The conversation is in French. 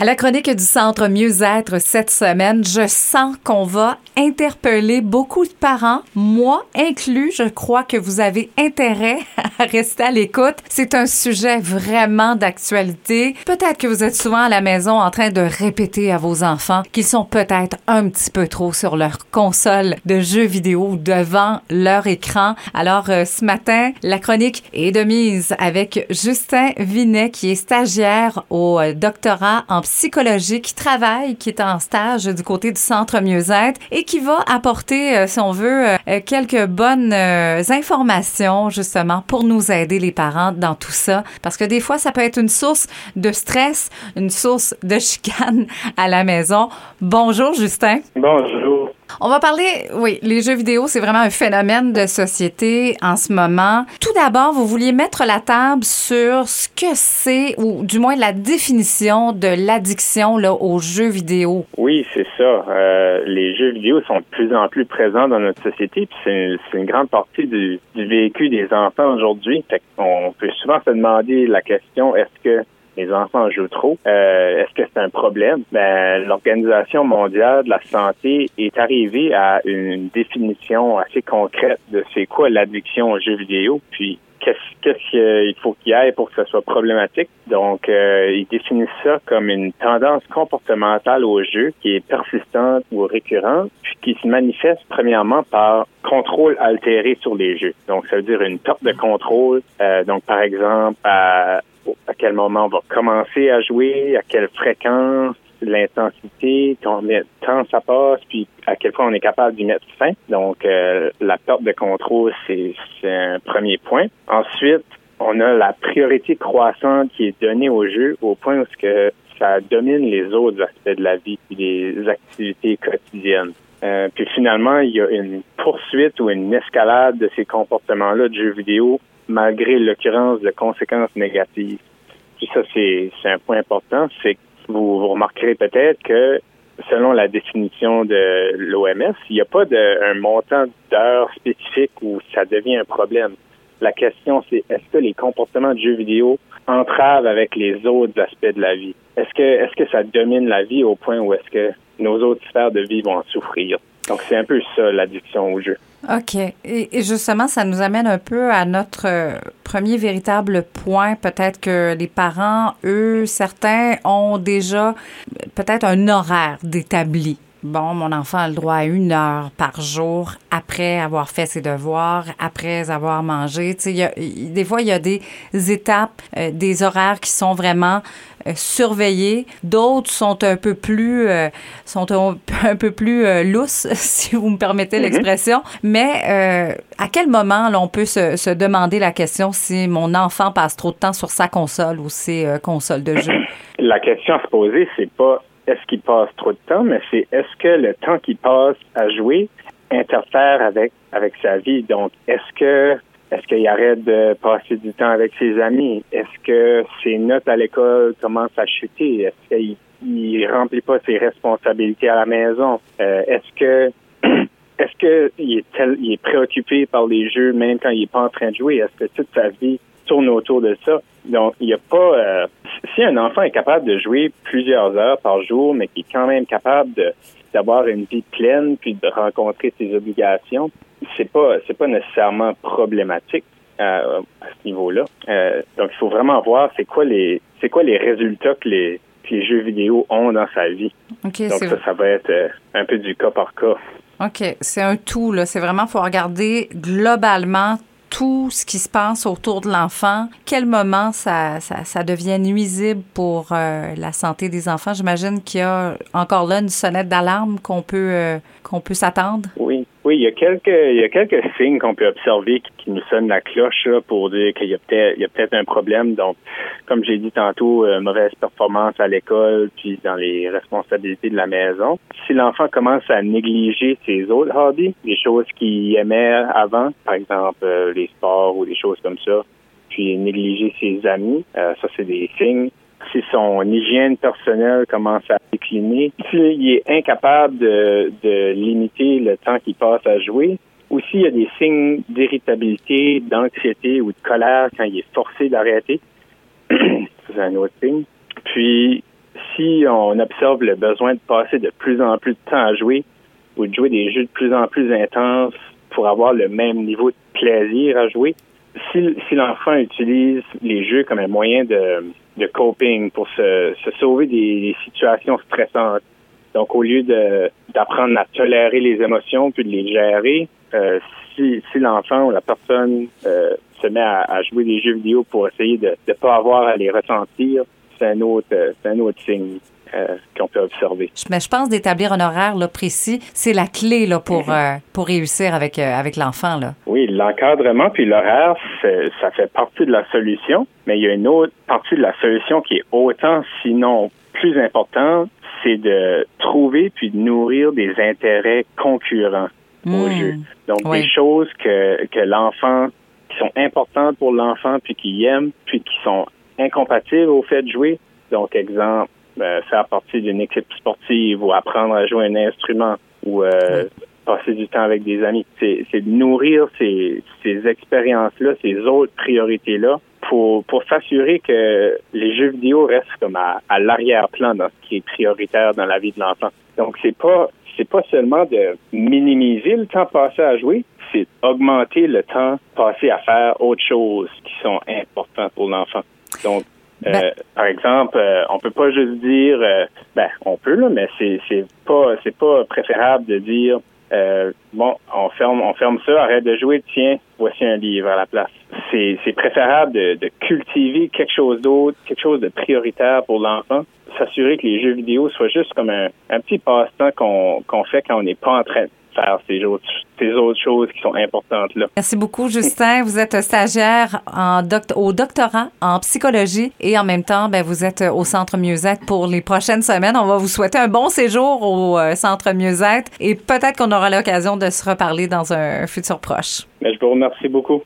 À la chronique du Centre Mieux-être cette semaine, je sens qu'on va interpeller beaucoup de parents, moi inclus. Je crois que vous avez intérêt à rester à l'écoute. C'est un sujet vraiment d'actualité. Peut-être que vous êtes souvent à la maison en train de répéter à vos enfants qu'ils sont peut-être un petit peu trop sur leur console de jeux vidéo devant leur écran. Alors euh, ce matin, la chronique est de mise avec Justin Vinet qui est stagiaire au euh, doctorat en psychologie qui travaille, qui est en stage du côté du centre mieux-être et qui va apporter, euh, si on veut, euh, quelques bonnes euh, informations justement pour nous aider les parents dans tout ça. Parce que des fois, ça peut être une source de stress, une source de chicane à la maison. Bonjour Justin. Bonjour. On va parler, oui, les jeux vidéo, c'est vraiment un phénomène de société en ce moment. Tout d'abord, vous vouliez mettre la table sur ce que c'est, ou du moins la définition de l'addiction aux jeux vidéo. Oui, c'est ça. Euh, les jeux vidéo sont de plus en plus présents dans notre société, puis c'est une, grande partie du, du vécu des enfants aujourd'hui. On peut souvent se demander la question, est-ce que les enfants jouent trop. Euh, est-ce que c'est un problème? Ben, l'Organisation mondiale de la santé est arrivée à une définition assez concrète de c'est quoi l'addiction aux jeux vidéo. Puis qu'est-ce qu'il faut qu'il y ait pour que ce soit problématique? Donc, euh, ils définissent ça comme une tendance comportementale au jeu qui est persistante ou récurrente, puis qui se manifeste premièrement par contrôle altéré sur les jeux. Donc, ça veut dire une perte de contrôle. Euh, donc, par exemple, à, à quel moment on va commencer à jouer, à quelle fréquence, l'intensité, combien de temps ça passe, puis à quel point on est capable d'y mettre fin. Donc, euh, la perte de contrôle, c'est un premier point. Ensuite, on a la priorité croissante qui est donnée au jeu au point où que ça domine les autres aspects de la vie et les activités quotidiennes. Euh, puis finalement, il y a une poursuite ou une escalade de ces comportements-là de jeux vidéo malgré l'occurrence de conséquences négatives. Puis ça, c'est un point important, c'est vous, remarquerez peut-être que selon la définition de l'OMS, il n'y a pas de, un montant d'heures spécifique où ça devient un problème. La question, c'est est-ce que les comportements de jeux vidéo entravent avec les autres aspects de la vie? Est-ce que, est-ce que ça domine la vie au point où est-ce que nos autres sphères de vie vont en souffrir? Donc, c'est un peu ça, l'addiction au jeu. OK. Et, justement, ça nous amène un peu à notre euh, premier véritable point. Peut-être que les parents, eux, certains, ont déjà peut-être un horaire d'établi bon, mon enfant a le droit à une heure par jour après avoir fait ses devoirs, après avoir mangé. Tu sais, des fois, il y a des étapes, euh, des horaires qui sont vraiment euh, surveillés. D'autres sont un peu plus, euh, sont un, peu plus lousses, si vous me permettez mm-hmm. l'expression. Mais à quel moment là, on peut se, se, demander la question si mon enfant passe trop de temps sur sa console ou ses consoles de jeu? La question à se poser, c'est pas est-ce qu'il passe trop de temps, mais c'est est-ce que le temps qu'il passe à jouer interfère avec avec sa vie? Donc, est-ce que est-ce qu'il arrête de passer du temps avec ses amis? Est-ce que ses notes à l'école commencent à chuter? Est-ce qu'il il remplit pas ses responsabilités à la maison? Euh, est-ce que est-ce que il est il est préoccupé par les jeux même quand il est pas en train de jouer? Est-ce que toute sa vie tourne autour de ça? Donc, il n'y a pas. Euh, si un enfant est capable de jouer plusieurs heures par jour, mais qui est quand même capable d'avoir une vie pleine puis de rencontrer ses obligations, c'est pas c'est pas nécessairement problématique euh, à ce niveau-là. Euh, donc, il faut vraiment voir c'est quoi les c'est quoi les résultats que les les jeux vidéo ont dans sa vie. donc ça, ça va être un peu du cas par cas. OK, c'est un tout là. C'est vraiment faut regarder globalement tout ce qui se passe autour de l'enfant, quel moment ça, ça, ça devient nuisible pour euh, la santé des enfants? J'imagine qu'il y a encore là une sonnette d'alarme qu'on peut, euh, qu'on peut s'attendre. Oui, oui, il y a quelques, il y a quelques signes qu'on peut observer qui, nous sonnent la cloche pour dire qu'il y a peut-être, il y a peut-être un problème. Donc, comme j'ai dit tantôt, euh, mauvaise performance à l'école, puis dans les responsabilités de la maison. Si l'enfant commence à négliger ses autres hobbies, les choses qu'il aimait avant, par exemple euh, les sports ou des choses comme ça, puis négliger ses amis, euh, ça c'est des signes si son hygiène personnelle commence à décliner, s'il est incapable de, de limiter le temps qu'il passe à jouer, ou s'il y a des signes d'irritabilité, d'anxiété ou de colère quand il est forcé d'arrêter, c'est un autre signe. Puis, si on observe le besoin de passer de plus en plus de temps à jouer ou de jouer des jeux de plus en plus intenses pour avoir le même niveau de plaisir à jouer, si, si l'enfant utilise les jeux comme un moyen de, de coping pour se, se sauver des, situations stressantes, donc au lieu d'apprendre à tolérer les émotions puis de les gérer, euh, si, si l'enfant ou la personne euh, se met à, à, jouer des jeux vidéo pour essayer de ne pas avoir à les ressentir, c'est un autre c'est un autre signe. Euh, qu'on peut observer. Mais je pense d'établir un horaire là, précis, c'est la clé là, pour, mhm. euh, pour réussir avec, euh, avec l'enfant. Là. Oui, l'encadrement puis l'horaire, ça fait partie de la solution, mais il y a une autre partie de la solution qui est autant, sinon plus importante, c'est de trouver puis de nourrir des intérêts concurrents au hmm. jeu. Donc, des choses que, que l'enfant, qui sont importantes pour l'enfant puis qui aime, puis qui sont incompatibles au fait de jouer. Donc, exemple, euh, faire partie d'une équipe sportive ou apprendre à jouer un instrument ou euh, passer du temps avec des amis. C'est, de nourrir ces, ces expériences-là, ces autres priorités-là pour, pour s'assurer que les jeux vidéo restent comme à, à l'arrière-plan dans ce qui est prioritaire dans la vie de l'enfant. Donc, c'est pas c'est pas seulement de minimiser le temps passé à jouer, c'est augmenter le temps passé à faire autre choses qui sont importantes pour l'enfant. Donc, euh, ben- par exemple, euh, on peut pas juste dire, euh, ben, on peut là, mais c'est c'est pas c'est pas préférable de dire, bon, on ferme on ferme ça, arrête de jouer, tiens, voici un livre à la place. C'est c'est préférable de, de cultiver quelque chose d'autre, quelque chose de prioritaire pour l'enfant, s'assurer que les jeux vidéo soient juste comme un, un petit passe-temps qu'on qu'on fait quand on n'est pas en train faire ces autres, ces autres choses qui sont importantes là. Merci beaucoup, Justin. Vous êtes stagiaire en au doctorat en psychologie et en même temps, ben, vous êtes au Centre Mieux-être pour les prochaines semaines. On va vous souhaiter un bon séjour au euh, Centre Mieux-être et peut-être qu'on aura l'occasion de se reparler dans un futur proche. Mais je vous remercie beaucoup.